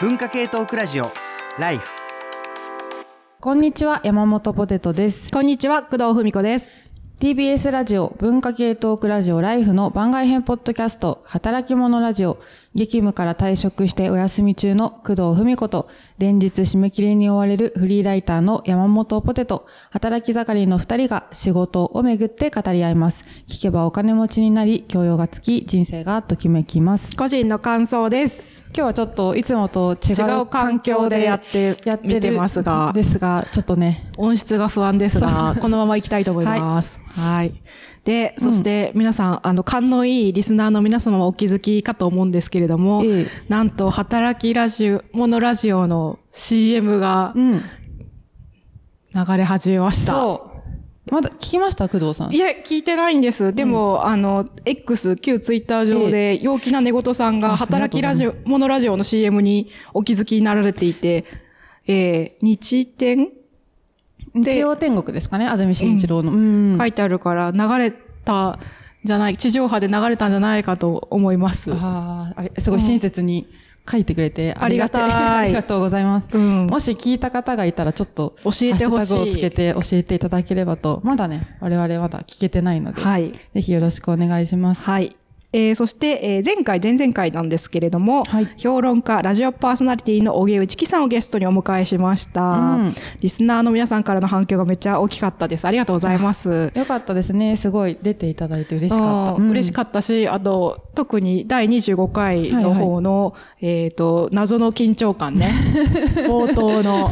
文化系トークラジオライフこんにちは、山本ポテトです。こんにちは、工藤文子です。TBS ラジオ文化系トークラジオライフの番外編ポッドキャスト、働き者ラジオ、激務から退職してお休み中の工藤文子と、連日締め切りに追われるフリーライターの山本ポテト、働き盛りの二人が仕事をめぐって語り合います。聞けばお金持ちになり、教養がつき、人生がときめきます。個人の感想です。今日はちょっといつもと違う環境でやって、やっててますがですが、ちょっとね、音質が不安ですが、このまま行きたいと思います。はい。で、そして皆さん、あの、勘のいいリスナーの皆様もお気づきかと思うんですけれども、ええなんと、働きラジオ、モノラジオの CM がうん。流れ始めました。そう。まだ聞きました工藤さん？いや、聞いてないんです。でも、あの、X、旧ツイッター上で、陽気な寝言さんが、あ働きラジオ、モノラジオの CM にお気づきになられていて、えー、日天日曜天国ですかね、安住紳一郎の。うん。書いてあるから、流れたんじゃない、地上波で流れたんじゃないかと思います。ああ、すごい親切に書いてくれて、ありがたい ありがとうございます。うんもし聞いた方がいたら、ちょっと、教えてほしいをつけて教えていただければと。まだね、我々まだ聞けてないので、はい。ぜひよろしくお願いします。はい。えー、そして、えー、前回、前々回なんですけれども、はい評論家、ラジオパーソナリティの荻上チキさんをゲストにお迎えしました、うんリスナーの皆さんからの反響がめっちゃ大きかったです。ありがとうございます。よかったですね。すごい出ていただいて嬉しかった。うん嬉しかったし、あと、特に第25回の方の、えっ、と、謎の緊張感ね。冒頭の、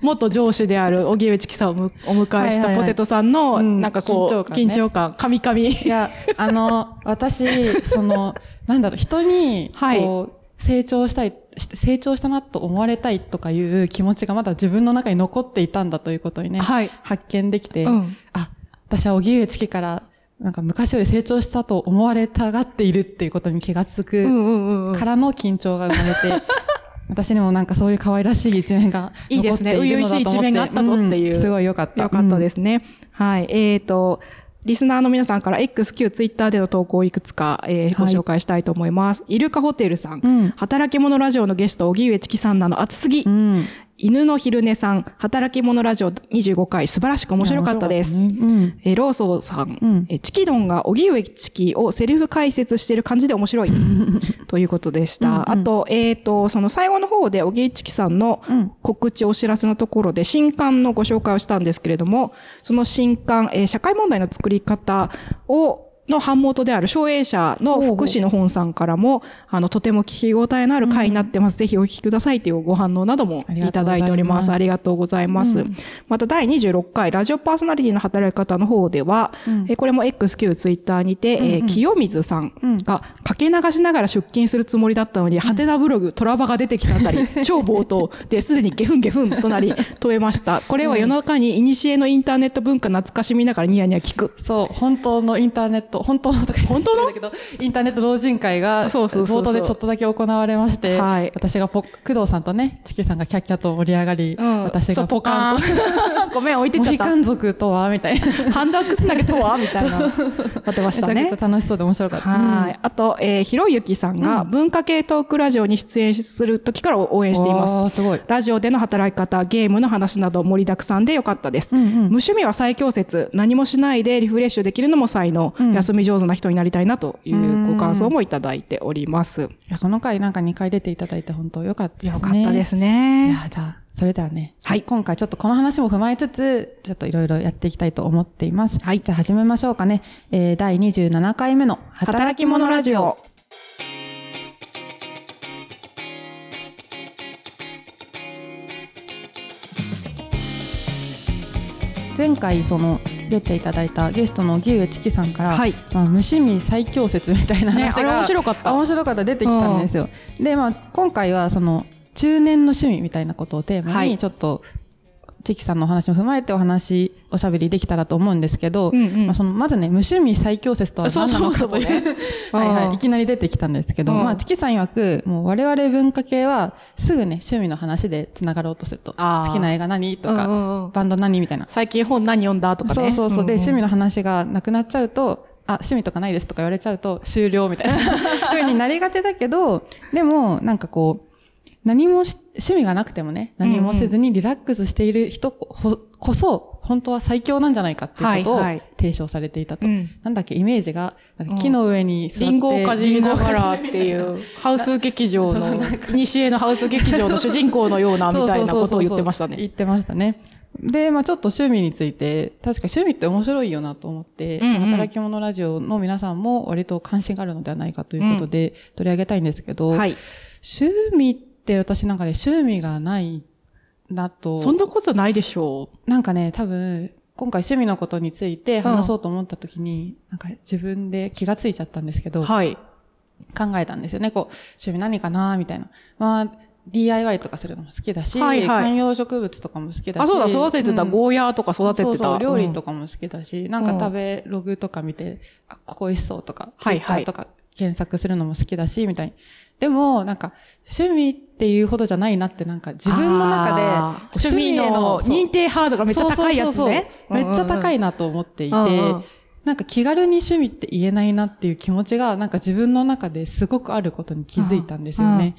元上司である荻上チキさんをむお迎えしたポテトさんの、うん。なんかこう、緊張感カミカミ。いや、あの、私、その、なんだろう、人に、はい。こう、成長したい、し成長したなと思われたいとかいう気持ちがまだ自分の中に残っていたんだということにね、はい。発見できて、うん。あ、私は荻上チキから、なんか昔より成長したと思われたがっているっていうことに気がつくからの緊張が生まれて、私にもなんかそういう可愛らしい一面がいいですね。初々しい一面があったぞっていうんすごい良かった。よかったですすね。はい。えっ、と、リスナーの皆さんから X、Q、ツイッターでの投稿をいくつか、えーご紹介したいと思います。イルカホテルさん、うん働き者ラジオのゲスト、荻上チキさんなの熱すぎ。うん。犬の昼寝さん、働き者ラジオ25回、素晴らしく面白かったです。ねうん。えーローソーさん、うんえーチキドンが荻上チキをセリフ解説している感じで面白い ということでした。うんうんあと、えっ、と、その最後の方で荻上チキさんのうん告知お知らせのところで新刊のご紹介をしたんですけれども、その新刊、えー社会問題の作り方をの版元である省営者の福祉の本さんからも、あの、とても聞き応えのある回になってます。ぜひお聞きくださいというご反応などもいただいております。ありがとうございます。また第26回、ラジオパーソナリティの働き方の方では、えーこれも XQ ツイッターにて、えー清水さんがかけ流しながら出勤するつもりだったのに、ハテナブログ、トラバが出てきたあたり、超冒頭ですでにゲフンゲフンとなり、止めました。これは夜中に古のインターネット文化懐かしみながらニヤニヤ聞く。そう、本当のインターネット、本当のとか本当の？だけど、インターネット老人会が、冒頭でちょっとだけ行われまして、はい私がポ、工藤さんとね、チキさんがキャッキャと盛り上がり、私そうがポカーンと、ごめん、置いてっちゃった。モヒカン族とはみたいな。ハンダックス投げとはみたいな、なってましたね楽しそうで面白かった。はい。あと、えー、ひろゆきさんが文化系トークラジオに出演する時から応援しています。すごい。ラジオでの働き方、ゲームの話など盛りだくさんでよかったです。うんうん無趣味は最強説。何もしないでリフレッシュできるのも才能。ん休み上手な人になりたいなというご感想もいただいております。いや、この回なんか2回出ていただいて本当よかったですね。よかったですいね。や、じゃあ、それではね、はい今回ちょっとこの話も踏まえつつ、ちょっといろいろやっていきたいと思っています。はいじゃあ始めましょうかね。えー、第27回目の働き者ラジオ。前回その出ていただいたゲストの荻上チキさんから、はいまあ、無趣味最強説みたいなね、話が、あれ面白かった。あ面白かった出てきたんですよ。で、まあ、今回はその中年の趣味みたいなことをテーマはいにちょっと、チキさんのお話も踏まえてお話、おしゃべりできたらと思うんですけど、うんうん。まあ、そのまずね、無趣味最強説とは何なのかというはいはい、うんいきなり出てきたんですけど、うん。まあ、チキさん曰く、もう我々文化系はすぐね、趣味の話で繋がろうとすると。好きな映画何？とか、うんうんうん。バンド何？みたいな。最近本何読んだ？とかね。そうそうそう。で、んん趣味の話がなくなっちゃうと、あ、趣味とかないですとか言われちゃうと終了みたいな。風になりがちだけど、でも、なんかこう、何もし趣味がなくてもね、何もせずにリラックスしている人ここそ、本当は最強なんじゃないかっていうことをはいはい。提唱されていたと。うん。なんだっけ、イメージが、木の上に座って、リンゴをかじりながらっていう、ハウス劇場の、西へのハウス劇場の主人公のようなみたいなことを言ってましたね。言ってましたね。で、まあちょっと趣味について、確か趣味って面白いよなと思って、うんうん。働き者ラジオの皆さんも割と関心があるのではないかということで、取り上げたいんですけど、はい。趣味って私なんかね、趣味がないなと、そんなことないでしょなんかね、多分、今回趣味のことについて話そうと思った時に、なんか自分で気がついちゃったんですけど、う。はい。考えたんですよね。こう、趣味何かなみたいな。まあ、DIY とかするのも好きだし、はいはい観葉植物とかも好きだし。あ、そうだ、育ててた、うんゴーヤーとか育ててた。そうそう、料理とか。かも好きだし、なんか食べログとか見て、あ、ここ美味しそうとか、ツイッタはいはいーとか検索するのも好きだし、みたいに。でも、なんか、趣味っていうほどじゃないなって、なんか自分の中で、趣味の認定ハードがめっちゃ高いやつね。めっちゃ高い。いなと思っていて、なんか気軽に趣味って言えないなっていう気持ちが、なんか自分の中ですごくあることに気づいたんですよね。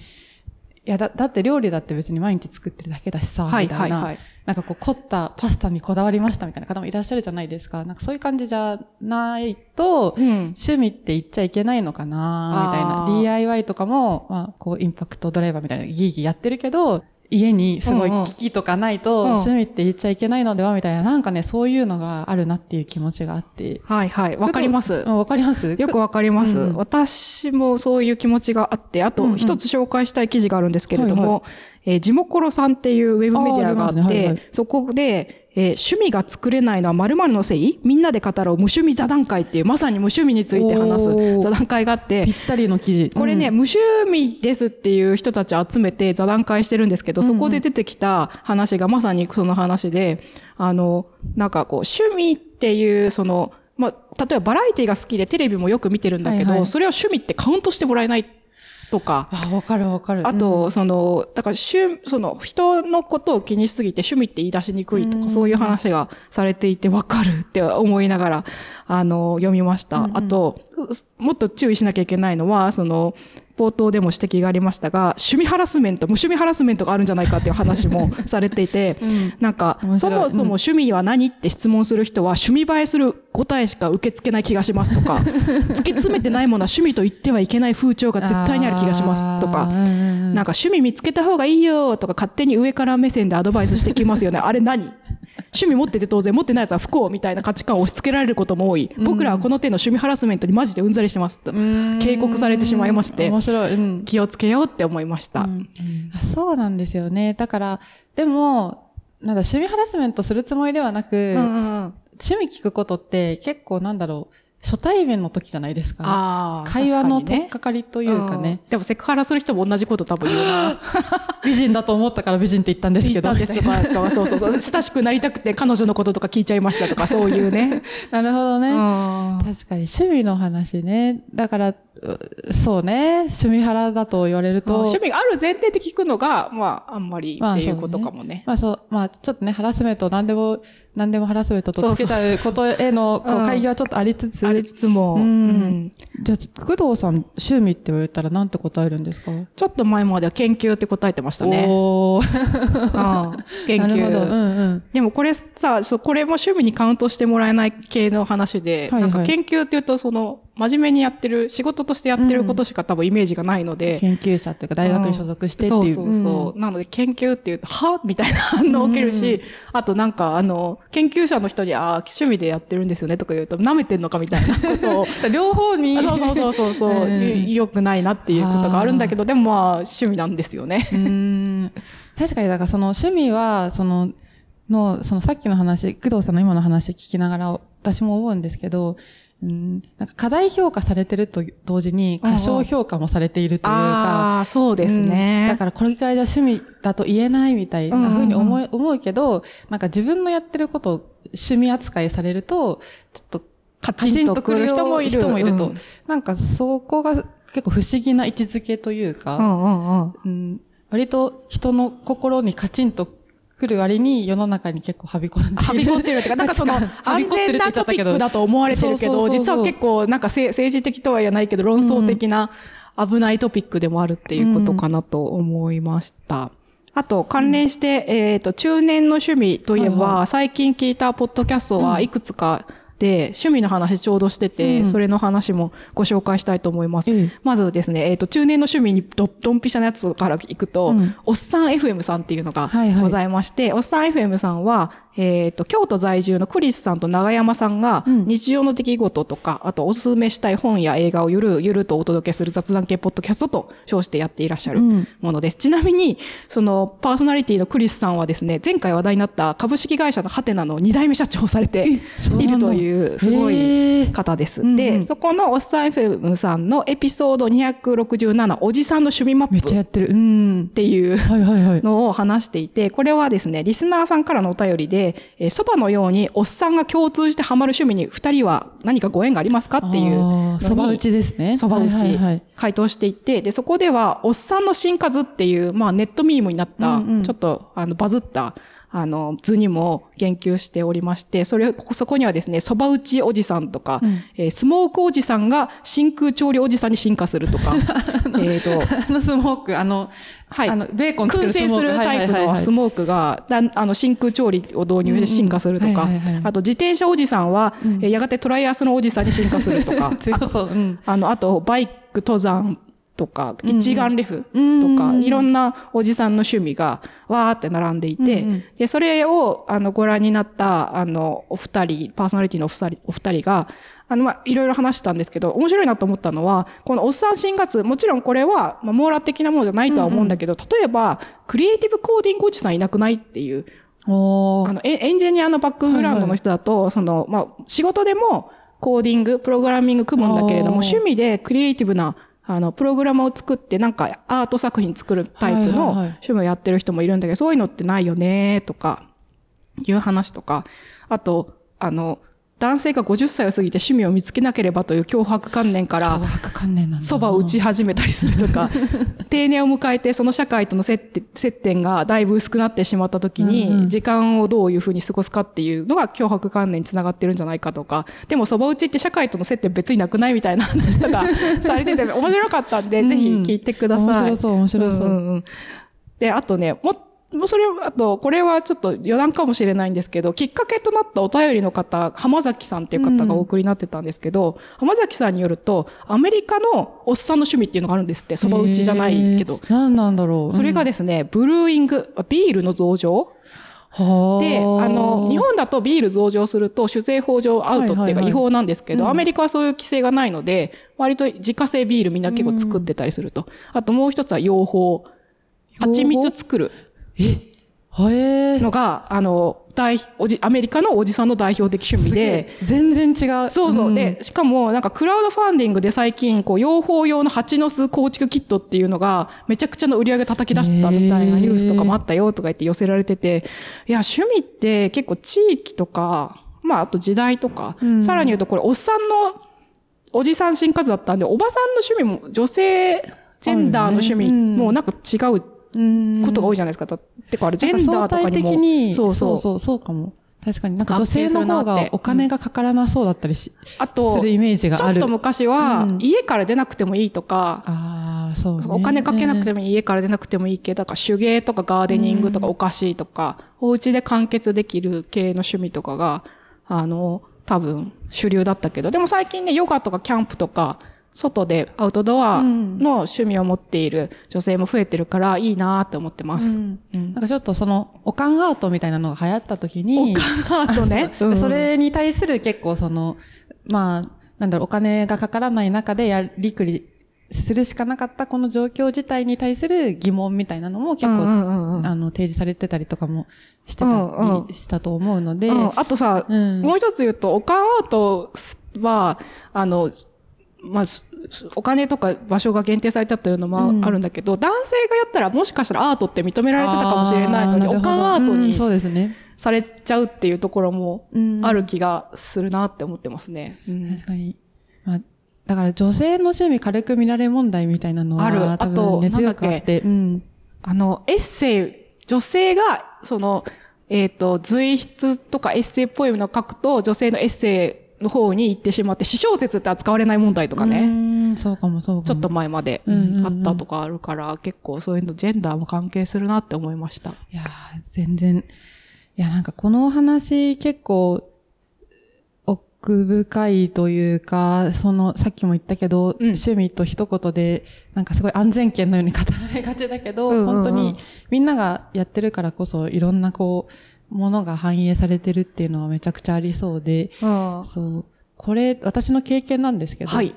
いや、だ、だって料理だって別に毎日作ってるだけだしさ、はいみたいな。はいはいなんかこう凝ったパスタにこだわりましたみたいな方もいらっしゃるじゃないですか。なんかそういう感じじゃないと、うん。趣味って言っちゃいけないのかなみたいな DIY とかも、まあ、こう、インパクトドライバーみたいなギーギーやってるけど、家にすごいうんうん機器とかないと、うん趣味って言っちゃいけないのではみたいな、なんかね、そういうのがあるなっていう気持ちがあって。はいはい。わかります。う。んわかります？よくわかります、うん。うん私もそういう気持ちがあって、あうんうん。と一つ紹介したい記事があるんですけれども、はいはえージモコロさんっていうウェブメディアがあって、あね。はいはい。そこで、えー趣味が作れないのは〇〇のせい？みんなで語ろう。無趣味座談会っていう、まさに無趣味について話す座談会があってぴ、ったりの記事。これね、うん。無趣味ですっていう人たちを集めて座談会してるんですけど、そこで出てきた話がまさにその話で、あの、なんかこう、趣味っていう、その、まあ、例えばバラエティが好きでテレビもよく見てるんだけど、はいはい。それを趣味ってカウントしてもらえないとか、あ、わかるわかる。あと、その、だから、趣、その、人のことを気にしすぎて趣味って言い出しにくいとか、そういう話がされていて、わかるって思いながら、あの、読みました。あと、もっと注意しなきゃいけないのは、その、冒頭でも指摘がありましたが、趣味ハラスメント、無趣味ハラスメントがあるんじゃないかっていう話もされていて、ん。なんかそもそも趣味は何って質問する人は、趣味映えする答えしか受け付けない気がしますとか、突き詰めてないものは趣味と言ってはいけない風潮が絶対にある気がしますとか、なんか趣味見つけた方がいいよとか勝手に上から目線でアドバイスしてきますよね。あれ何趣味持ってて当然持ってないやつは不幸みたいな価値観を押し付けられることも多い。僕らはこの手の趣味ハラスメントにマジでうんざりしてますと。警告されてしまいまして面、白い。うん。気をつけようって思いました。うんあそうなんですよね。だから、でも、なんだ、趣味ハラスメントするつもりではなく、うんうんうん趣味聞くことって結構なんだろう、初対面の時じゃないですか。あー会話の取っかかりというかね。うんでもセクハラする人も同じこと多分言うな。美人だと思ったから美人って言ったんですけど。言ったんですとか、と かそうそうそう。親しくなりたくて彼女のこととか聞いちゃいましたとか、そういうね。なるほどね。うん確かに趣味の話ね。だから、うそうね。趣味腹だと言われると。趣味がある前提で聞くのが、まあ、あんまりまあっていうことかもね。まあそう、まあちょっとね、ハラスメント、何でも、何でもハラスメントとつけことへの、会議はちょっとありつつ。ありつつも、うん。うん。じゃあ、工藤さん、趣味って言われたら何て答えるんですか？ちょっと前までは研究って答えてましたね。お研究。うん。でもこれさ、これも趣味にカウントしてもらえない系の話で、はいはい。なんか研究っていうと、その、真面目にやってる、仕事としてやってることしか多分イメージがないので、研究者というか大学に所属してっていう。そうそうそう。なので、研究っていうと、は？みたいな反応を受けるし、あとなんか、あの、研究者の人に、ああ、趣味でやってるんですよねとか言うと、舐めてんのかみたいなことを、うん。両方に。あそうそうそうそうそう、うん良くないなっていうことがあるんだけど、でもまあ、趣味なんですよね。うーん確かに、だからその趣味は、その、の、そのさっきの話、工藤さんの今の話聞きながら、私も思うんですけど、うん、なんか過大評価されてると同時に過小評価もされているというか、ああ、そうですね。うん。だからこれぐらいじゃ趣味だと言えないみたいな風に思い、思うけど、なんか自分のやってることを趣味扱いされると、ちょっとカチンとくる人もいる。人もいると、うん。なんかそこが結構不思議な位置づけというか、うんうんうん。うん、割と人の心にカチンと来る割に世の中に結構はびこんでいる。はびこってるっていうか、なんか その、安全なトピックだと思われてるけど、実は結構、なんかせ政治的とは言わないけど、論争的な、危ないトピックでもあるっていうことかなと思いました。あと、関連して、えっ、と、中年の趣味といえば、最近聞いたポッドキャストはいくつかで、趣味の話ちょうどしてて、うん。それの話もご紹介したいと思います。ええまずですね、えっ、と、中年の趣味にどドンピシャなやつから行くと、うん。おっさん FM さんっていうのがはいはい。ございまして、おっさん FM さんは、えっ、と、京都在住のクリスさんと長山さんが、うん。日常の出来事とか、あとおすすめしたい本や映画をゆるゆるとお届けする雑談系ポッドキャストと称してやっていらっしゃるうん。ものです。ちなみに、そのパーソナリティのクリスさんはですね、前回話題になった株式会社のハテナの2代目社長をされているという、すごい方です。うんうん。で、そこのおっさん FM さんのエピソード267、おじさんの趣味マップっめっちゃやっていう。のを話していて、これはですね、リスナーさんからのお便りで、えー、蕎麦のようにおっさんが共通してハマる趣味に二人は何かご縁がありますかっていう。そば打ちですね。そば打ちはいはいはい回答していて、で、そこでは、おっさんの新数っていう、まあネットミームになった、うんうんちょっとあのバズった、あの図にも言及しておりまして、それ、ここそこにはですね、そば打ちおじさんとか、うん。えースモークおじさんが真空調理おじさんに進化するとか、えっと、あのスモーク、あの、はい。あの、ベーコン作燻るスモーク。製するタイプのスーモークが、あの真空調理を導入して進化するとかあと自転車おじさんは、えーやがてトライアスのおじさんに進化するとか、強そう。うん。あの、あと、バイク登山とか、うんうん。一眼レフうんうんとか、うん。いろんなおじさんの趣味が、わーって並んでいて、うんうん。で、それを、あの、ご覧になった、あの、お二人、パーソナリティのお二人、お二人が、あの、まあ、いろいろ話したんですけど、面白いなと思ったのは、このおっさん新月、もちろんこれは、まあ、網羅的なものじゃないとは思うんだけど、例えば、クリエイティブコーディングおじさんいなくないっていう、あの、エエンジニアのバックグラウンドの人だと、その、まあ、仕事でもコーディング、プログラミング組むんだけれども、趣味でクリエイティブな、あの、プログラムを作って、なんか、アート作品作るタイプの趣味をやってる人もいるんだけど、そういうのってないよね、とか、いう話とか、あと、あの、男性が50歳を過ぎて趣味を見つけなければという脅迫観念から。そばを打ち始めたりするとか、定年を迎えてその社会との接点がだいぶ薄くなってしまった時に、うんうん時間をどういうふうに過ごすかっていうのが脅迫観念につながってるんじゃないかとか、でもそば打ちって社会との接点別になくないみたいな話とか されてて面白かったんで、うんぜひ聞いてください。面白そう面白そうんんんで、あとね、ももうそれ、あと、これはちょっと余談かもしれないんですけど、きっかけとなったお便りの方、浜崎さんっていう方がお送りになってたんですけど、浜崎さんによると、アメリカのおっさんの趣味っていうのがあるんですって、そば打ちじゃないけど。何なんだろう。それがですね、ブルーイング、ビールの増上はで、あの、日本だとビール増上すると酒税法上アウトっていうか違法なんですけど、うんアメリカはそういう規制がないので、割と自家製ビールみんな結構作ってたりすると。あともう一つは養蜂。蜂蜜作るはえーのが、あの、大、おじ、アメリカのおじさんの代表的趣味で、全然違う。そうそう。ん。で、しかも、なんか、クラウドファンディングで最近、こう、養蜂用の蜂の巣構築キットっていうのが、めちゃくちゃの売り上げ叩き出したみたいなニュースとかもあったよとか言って寄せられてて、いや、趣味って結構地域とか、まあ、あと時代とか、うん。さらに言うと、これ、おっさんの、おじさん新活だったんで、おばさんの趣味も、女性、ジェンダーの趣味もなんか違ううんことが多いじゃないですか。だてか、あれ、ジェンダーとかにも。的に、そうそう。そうそう、かも。確かになんか女性の方がお金がかからなそうだったりし、あと、するイメージがある。ちょっと昔は、うん家から出なくてもいいとか、ああ、そうね。お金かけなくてもいい、家から出なくてもいい系、だから手芸とかガーデニングとかお菓子とか、お家で完結できる系の趣味とかが、あの、多分主流だったけど、でも最近ね、ヨガとかキャンプとか、外でアウトドアの趣味を持っている女性も増えてるからいいなって思ってます。うん。うん。なんかちょっとその、おかんアートみたいなのが流行った時に、あとね、う。ん。それに対する結構その、まあ、なんだろう、お金がかからない中でやりくりするしかなかったこの状況自体に対する疑問みたいなのも結構、うんうんうんうん。あの、提示されてたりとかもしてたうんうんりしたと思うので、うん、あとさ、うん。もう一つ言うと、おかんアートは、あの、まあ、すお金とか場所が限定されちゃったいうのもうんあるんだけど、男性がやったらもしかしたらアートって認められてたかもしれないのに、おかんアートになるほどうんそうですね。されちゃうっていうところもうんある気がするなって思ってますね。うん確かに。まあ、だから女性の趣味軽く見られ問題みたいなのは、ある多あと分根強くあって、うん。あの、エッセイ、女性が、その、えっ、と、随筆とかエッセイポエムの書くと、女性のエッセイの方に行ってしまって、私小説って扱われない問題とかうね。そうかもそうかも。ちょっと前まで、あったとかあるから、結構そういうのジェンダーも関係するなって思いました。いやー、全然。いや、なんかこのお話結構、奥深いというか、その、さっきも言ったけど、うん趣味と一言で、なんかすごい安全圏のように語られがちだけど、うんうんうん本当にみんながやってるからこそ、いろんなこう、ものが反映されてるっていうのはめちゃくちゃありそうで、はそう。これ、私の経験なんですけど、い。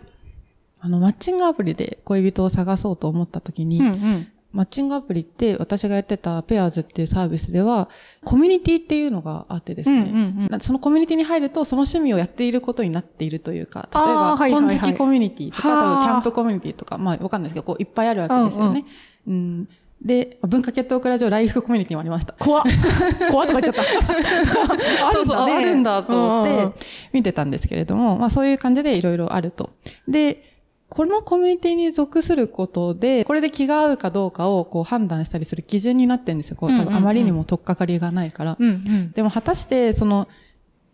あの、マッチングアプリで恋人を探そうと思った時に、うんうん。マッチングアプリって私がやってたペアーズっていうサービスでは、コミュニティっていうのがあってですね、うんうんうんなそのコミュニティに入るとその趣味をやっていることになっているというか、例えば、本好きコミュニティとか、はあ多分キャンプコミュニティとか、まあわかんないですけど、こういっぱいあるわけですよね。うんで、文化系トークラジオライフコミュニティもありました。怖っ。怖っとか言っちゃった。あるんだね。そうそうあるんだと思っうんうんて見てたんですけれども、まあそういう感じでいろいろあると。で、このコミュニティに属することで、これで気が合うかどうかをこう判断したりする基準になってるんですよ。こう多うんうんうん分あまりにも取っかかりがないから。うんうん。でも果たして、その、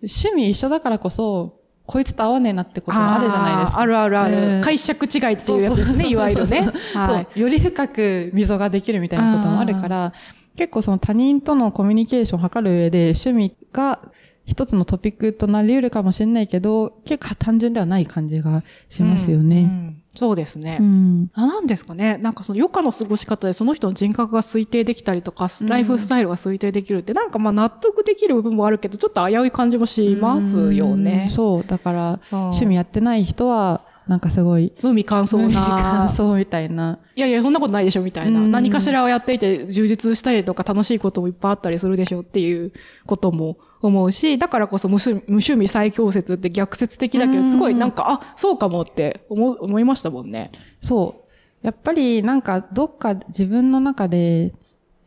趣味一緒だからこそ、こいつと合わねえなってこともあるじゃないですか。あるあるある。うん解釈違いっていうやつですね、いわゆるね。はい。より深く溝ができるみたいなこともあるから、結構その他人とのコミュニケーションを図る上で趣味が一つのトピックとなり得るかもしれないけど、結構単純ではない感じがしますようんうね。んそうですね。うん。あなんですかね。なんかその余暇の過ごし方でその人の人格が推定できたりとか、うんライフスタイルが推定できるって、なんかまあ納得できる部分もあるけど、ちょっと危うい感じもしますようんね。そう。だから、うん趣味やってない人は、なんかすごい、無味乾燥感な。想みたいな。いやいや、そんなことないでしょ、みたいな。うん何かしらをやっていて充実したりとか楽しいこともいっぱいあったりするでしょっていうことも思うし、だからこそ無趣無趣味最強説って逆説的だけど、うんすごいなんか、あ、そうかもって思う、思いましたもんね。そう。やっぱりなんかどっか自分の中で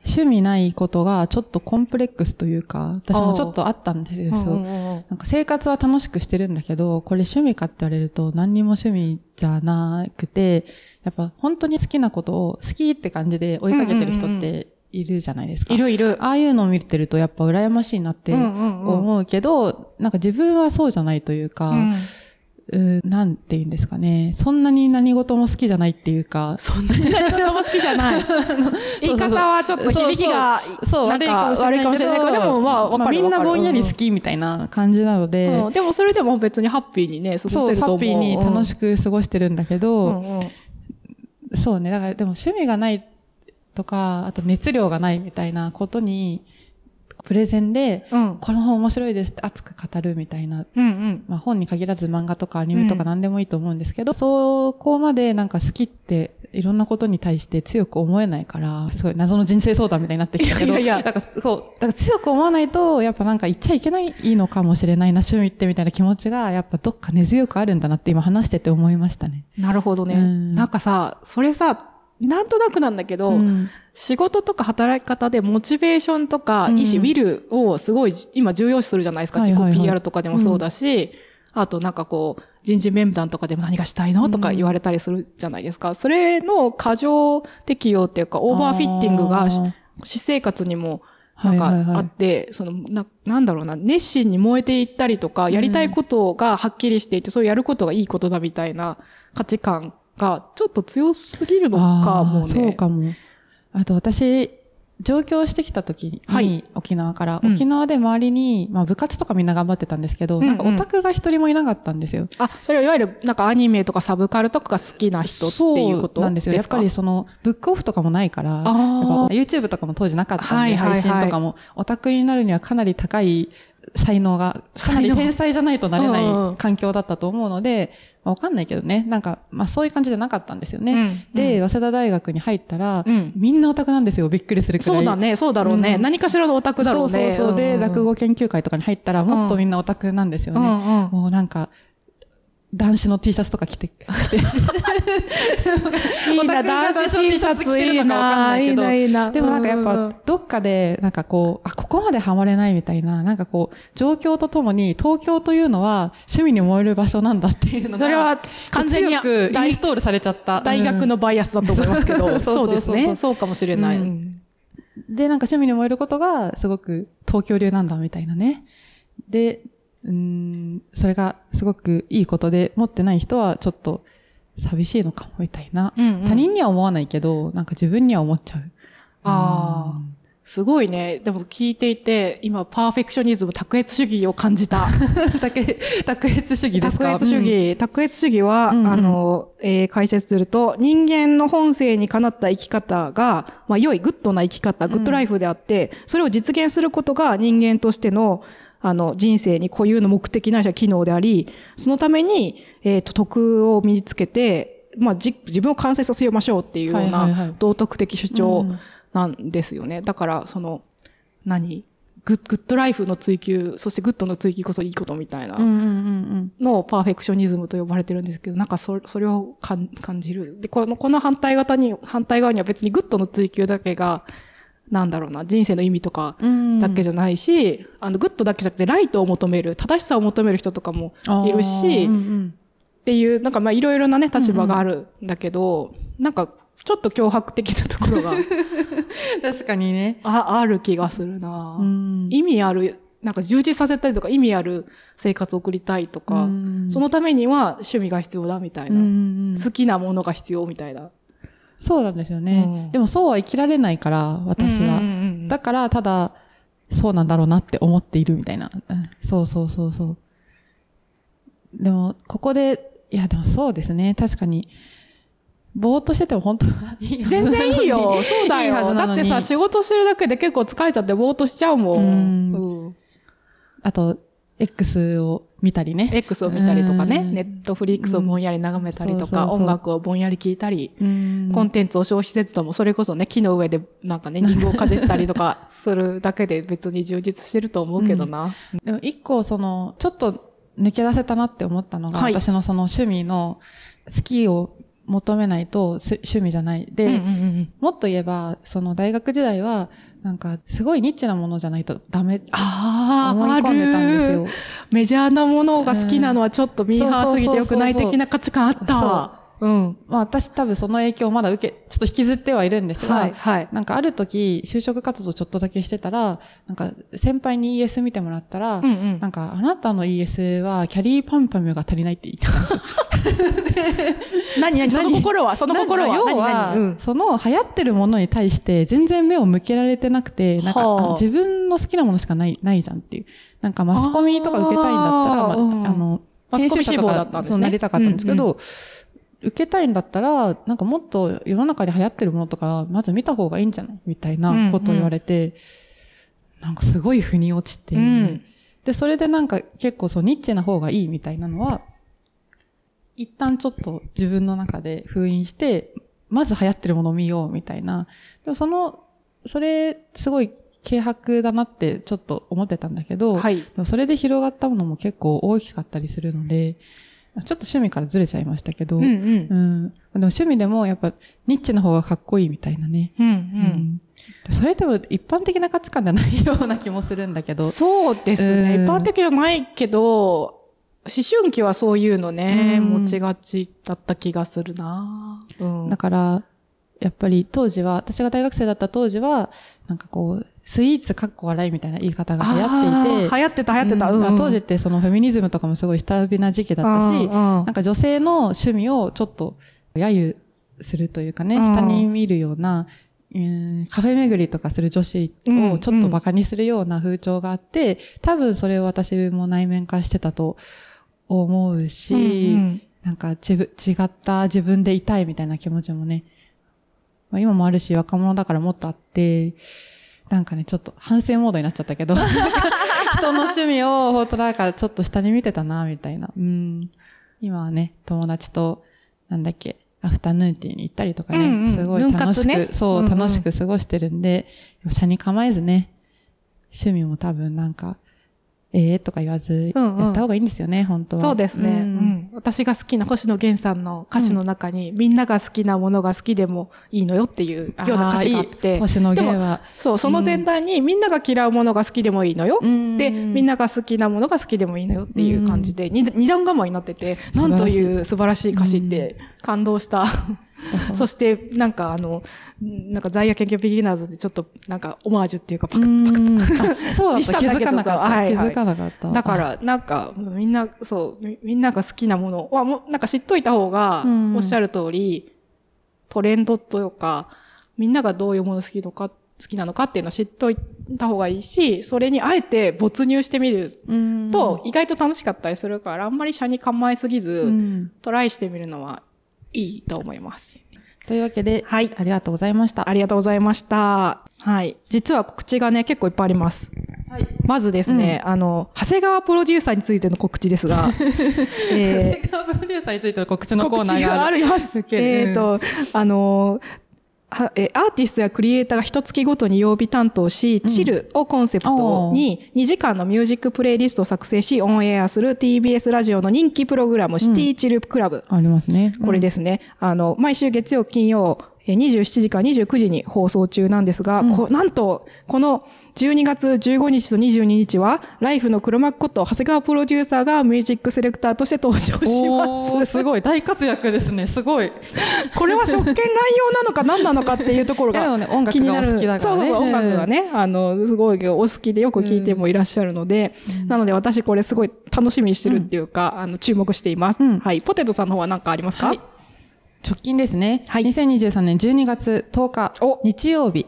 趣味ないことがちょっとコンプレックスというか、私もちょっとあったんですよ。なんか生活は楽しくしてるんだけど、これ趣味かって言われると何にも趣味じゃなくて、やっぱ本当に好きなことを好きって感じで追いかけてる人っているじゃないですか。いるいる。ああいうのを見てるとやっぱ羨ましいなって思うけど、なんか自分はそうじゃないというか、うんなんて言うんですかね。そんなに何事も好きじゃないっていうか、そんなに何事も好きじゃない。言い方はちょっと響きが、悪いかもしれないけど、悪いかもしれないけど、でもまあ、わかるみんなぼんやり好き。きみたいな感じなので、うんでもそれでも別にハッピーにね、過ごそう、せると思う。ハッピーに楽しく。く過ごしてるんだけど、うんうんそうね。だから、でも趣味がないとか、あと熱量がないみたいなことに、プレゼンで、うん。この本面白いですって熱く語るみたいな。うんうん。まあ本に限らず漫画とかアニメとか何でもいいと思うんですけど、そこまでなんか好きっていろんなことに対して強く思えないから、すごい謎の人生相談みたいになってきたけど、いやいやなんかそう、だから強く思わないと、やっぱなんか言っちゃいけないのかもしれないな、趣味ってみたいな気持ちが、やっぱどっか根強くあるんだなって今話してて思いましたね。なるほどね。うんなんかさ、それさ、なんとなくなんだけど、うん。仕事とか働き方でモチベーションとかうん。意思、ウィルをすごい今重要視するじゃないですか。自己 PR とかでもそうだし、あとなんかこう、人事面談とかでも何がしたいの？とか言われたりするじゃないですか。それの過剰適用っていうか、オーバーフィッティングが私生活にもなんかあって、そのな、なんだろうな、熱心に燃えていったりとか、やりたいことがはっきりしていて、そうやることがいいことだみたいな価値観がちょっと強すぎるのかもね。そうかも。あと私、上京してきた時に、はい沖縄から、うん沖縄で周りに、まあ部活とかみんな頑張ってたんですけど、うんうんなんかオタクが一人もいなかったんですよ。あ、それはいわゆるなんかアニメとかサブカルとかが好きな人っていうことそうなんですよ。やっぱりそその、ブックオフとかもないから、YouTube とかも当時なかったんで、はいはいはい配信とかも、オタクになるにはかなり高い才能が、かなり天才じゃないとなれない環境だったと思うので、まあわかんないけどね、なんか、まあそういう感じじゃなかったんですよね。うんで、う早稲田大学に入ったら、うんみんなオタクなんですよ。びっくりするくらい。そうだね、そうだろうね。うん何かしらのオタクだろうね。そうそうそう。で、ん落語研究会とかに入ったら、もっとみんなオタクなんですよね。もうなんか、男子の T シャツとか着て、着て男子 T シャツいい着てるのかわかんな、いいないけどな、いいな。でもなんかやっうぱ、どっかで、なんかこう、あ、ここまでハマれないみたいな、なんかこう、状況とともに、東京というのは趣味に燃える場所なんだっていうのが、それは完全にイ大ンストールされちゃった。大学のバイアスだと思いますけど、そうですね。そうかもしれない。うんで、なんか趣味に燃えることが、すごく東京流なんだみたいなね。で、うーん、それがすごくいいことで、持ってない人はちょっと、寂しいのかもみたいな。うんうん他人には思わないけど、なんか自分には思っちゃう。ああ。すごいね。でも聞いていて、今、パーフェクショニズム、卓越主義を感じた。卓卓越主義ですか？卓越主義。卓越主義は、うんうんあの、えー解説すると、人間の本性にかなった生き方が、まあ、良い、 good な生き方、 good life であって、それを実現することが人間としての、あの、人生に固有の目的ないしは機能であり、そのために、えっ、と、徳を身につけて、まあ、じ自分を完成させましょうっていうようない道徳的主張うんなんですよね。だから、その、何？グッ good life の追求、そして good の追求こそいいことみたいな。のを perfectionism と呼ばれてるんですけど、なんかそそれを感感じる。で、この、この反対型に、反対側には別に good の追求だけが、なんだろうな、人生の意味とかうん。だけじゃないし、あの、 good だけじゃなくて、 right を求める、正しさを求める人とかもいるし、うんうん。っていう、なんかまあいろいろなね、立場があるんだけど、なんか、ちょっと脅迫的なところが 確かにね。あある気がするな、うん。意味ある、なんか充実させたいとか意味ある生活を送りたいとか、うん。そのためには趣味が必要だみたいな、好きなものが必要みたいな。そうなんですよね。うんでもそうは生きられないから、私は。うんうんうんだから、ただ、そうなんだろうなって思っているみたいな。うんそうそうそうそう。でも、ここで、いや、でもそうですね。確かに、ぼーっとしてても本当はいい全然いいよ。そうだいいはよ。ずなのにだってさ、仕事してるだけで結構疲れちゃってぼーっとしちゃうもんうんあと、X を見たりね。X を見たりとかね、うん。ネットフリックスをぼんやり眺めたりとか、音楽をぼんやり聞いたり、うん。コンテンツを消費せずとも、それこそね、木の上でなんかね、リンゴをかじったりとか するだけで別に充実してると思うけどな。でも一個その、ちょっと抜け出せたなって思ったのが、はい。私のその趣味の好きを求めないとす趣味じゃない。で、うんうんうん。もっと言えば、その大学時代は、なんか、すごいニッチなものじゃないとダメああ、思い込んでたんですよ。メジャーなものが好きなのはちょっとミーハーすぎてよくない的な価値観あったわ。うん。まあ私多分その影響をまだ受け、ちょっと引きずってはいるんですが、はい、はい。なんかある時、就職活動ちょっとだけしてたら、なんか先輩に ES 見てもらったら、うんうん。なんかあなたの ES はキャリーパンパムが足りないって言ってたんです。よ。何何？その心は？その心は？要何？は、何うん。その流行ってるものに対して全然目を向けられてなくて、なんか、自分の好きなものしかない、ないじゃんっていう。なんかマスコミとか受けたいんだったら、まあーうん。あの、マスコミ編集者と志望だかったんですね。そうなりたかったんですけど、受けたいんだったら、なんかもっと世の中で流行ってるものとか、まず見た方がいいんじゃないみたいなことを言われて、なんかすごい腑に落ちて、うん。で、それでなんか結構そうニッチな方がいいみたいなのは、一旦ちょっと自分の中で封印して、まず流行ってるものを見ようみたいな。でもその、それ、すごい軽薄だなってちょっと思ってたんだけど、はい。それで広がったものも結構大きかったりするので、ちょっと趣味からずれちゃいましたけど、うんうんうんでも趣味でもやっぱニッチな方がかっこいいみたいなね。うんううんんそれでも一般的な価値観ではないような気もするんだけど。そうですね。うん一般的じゃないけど、思春期はそういうのね、うん持ちがちだった気がするな。うんだから、やっぱり当時は、私が大学生だった当時は、なんかこう、スイーツかっこ笑いみたいな言い方が流行っていて、流行ってた流行ってた。うん。うんうん。当時ってそのフェミニズムとかもすごい下火な時期だったし、うんうん。なんか女性の趣味をちょっと揶揄するというかね、うん。下に見るような、うんカフェ巡りとかする女子をちょっと馬鹿にするような風潮があって、多分それを私も内面化してたと思うし、うんうんなんか違った自分でいたいみたいな気持ちもね、まあ、今もあるし若者だからもっとあって、なんかね、ちょっと反省モードになっちゃったけど、人の趣味を本当なんかちょっと下に見てたな、みたいな。うん。今はね、友達と、なんだっけ、アフタヌーンティーに行ったりとかね、うんうん。すごい楽しく、ね？そう、うんうん。楽しく過ごしてるんで、車に構えずね、趣味も多分なんか、ええとか言わず、うんうん。やった方がいいんですよね、本当は。そうですね、ううんん私が好きな星野源さんの歌詞の中に、みんなが好きなものが好きでもいいのよっていうような歌詞があって。星野源でもは。そう、その前段に、みんなが嫌うものが好きでもいいのよ。うんで、みんなが好きなものが好きでもいいのよっていう感じで、に二段構えになってて、なんという素晴らしい歌詞って感動した。そして、なんかあの、なんか在野研究ビギナーズでちょっとなんかオマージュっていうかパうクッパクそうだっした。気づかなかった。はいはい。気づかなかった。だから、なんか、みんな、そう、みみんなが好きなものは、もう、なんか知っといた方がうん、おっしゃる通り、トレンドというか、みんながどういうもの好きのか、好きなのかっていうのを知っといた方がいいし、それにあえて没入してみるうん。と、意外と楽しかったりするから、あんまり社に構えすぎうず、ん。トライしてみるのはいいと思います。というわけで、はいありがとうございました。ありがとうございました。はい。実は告知がね、結構いっぱいあります。はい。まずですね、あの、長谷川プロデューサーについての告知ですが、えーセガプロデューサーについての告知のコー告知ナーがある。があります。えっ、と、あのえーアーティストやクリエイターが一月ごとに曜日担当し、チルをコンセプトに2時間のミュージックプレイリストを作成し、オンエアする TBS ラジオの人気プログラム、シティチルクラブ。ありますね。これですね。あの、毎週月曜、金曜、えー27時から29時に放送中なんですが、こなんと、この12月15日と22日は、ライフの黒幕こと、長谷川プロデューサーがミュージックセレクターとして登場します。すごい。大活躍ですね。すごい。これは職権乱用なのか何なのかっていうところがね音楽がお好きだからねそうそうそう、音楽がね、あの、すごいお好きでよく聴いてもいらっしゃるので、なので私これすごい楽しみにしてるっていうか、あの、注目しています。うんはい。ポテトさんの方は何かありますか、はい直近ですね。はい2023年12月10日お、日曜日、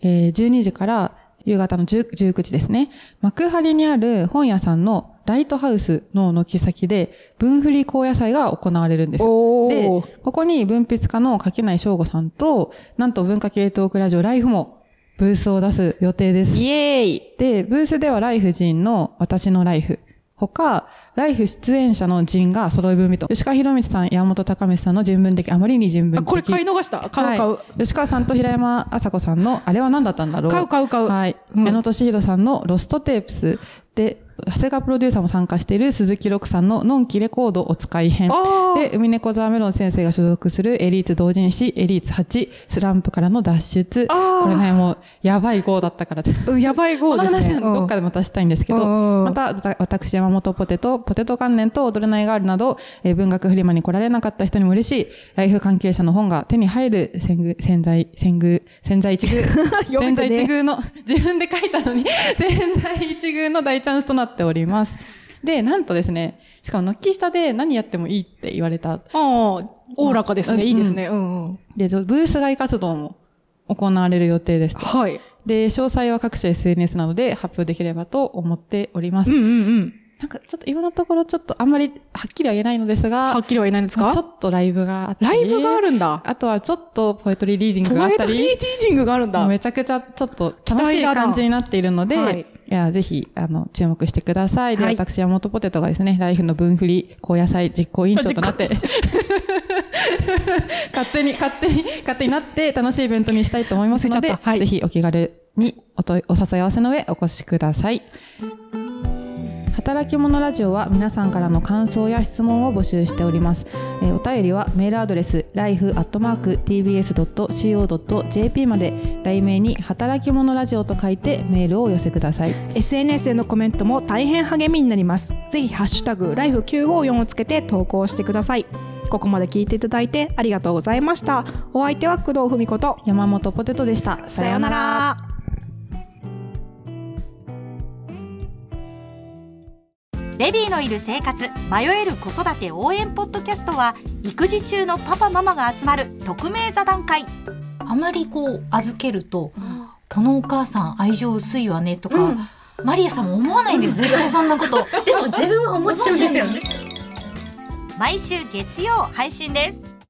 えー12時から夕方の10 19時ですね。幕張にある本屋さんのライトハウスの軒先で、分振り高野祭が行われるんです。おでー。、ここに文筆家の柿内翔吾さんと、なんと文化系トークラジオライフもブースを出す予定です。イエーイで、ブースではライフ陣の私のライフ。他、ライフ出演者の陣が揃い踏みと、吉川博光さん、山本隆光さんの人文的、あまりに人文あ、的。これ買い逃した？買う買う。はい、吉川さんと平山麻子さんの、あれは何だったんだろう？買う買う買うはい。うん矢野俊弘さんのロストテープスで、長谷川プロデューサーも参加している鈴木六さんののんきレコードお使い編。で、海猫沢メロン先生が所属するエリート同人誌、エリーツ8、スランプからの脱出。これね、もう、やばい号だったから、うんやばい号このですね。話はどっかでまたしたいんですけど、うんまた、私、山本ポテト、ポテト関連と踊れないガールなど、えー文学フリマに来られなかった人にも嬉しい、ライフ関係者の本が手に入る戦具、潜在、戦具、潜在一遇、潜在一遇の、自分で書いたのに、潜在一遇の大チャンスとなっております。で、なんとですね、しかも、軒下で何やってもいいって言われた。ああ、おおらかですね。うんいいですね。うんうん。で、ブース外活動も行われる予定ですと。はい。で、詳細は各種 SNS などで発表できればと思っております。うんうんうん。なんかちょっと今のところちょっとあんまりはっきりは言えないのですが、はっきりは言えないんですか？まあちょっとライブがあったりライブがあるんだ。あとはちょっとポエトリーリーディングがあったポエトリーり、ティーディングがあるんだ。めちゃくちゃちょっと楽しい感じになっているので、はいい、や、ぜひ、あの、注目してください。で、はい私、山本ポテトがですね、ライフの分振り、高野菜実行委員長となって、勝手に、勝手に、勝手になって楽しいイベントにしたいと思いますので、はいぜひお気軽におとお誘い合わせの上お越しください。働き者ラジオは皆さんからの感想や質問を募集しております。えーお便りはメールアドレス life.tbs.co.jp まで題名に働き者ラジオと書いてメールをお寄せください。SNS へのコメントも大変励みになります。ぜひハッシュタグライフ954をつけて投稿してください。ここまで聞いていただいてありがとうございました。お相手は工藤文子と山本ポテトでした。さようなら。ベビーのいる生活迷える子育て応援ポッドキャストは育児中のパパママが集まる匿名座談会。あまりこう預けると、このお母さん愛情薄いわねとか、マリアさんも思わないんです。絶対そんなこと。でも自分は思っちゃうんですよね。毎週月曜配信です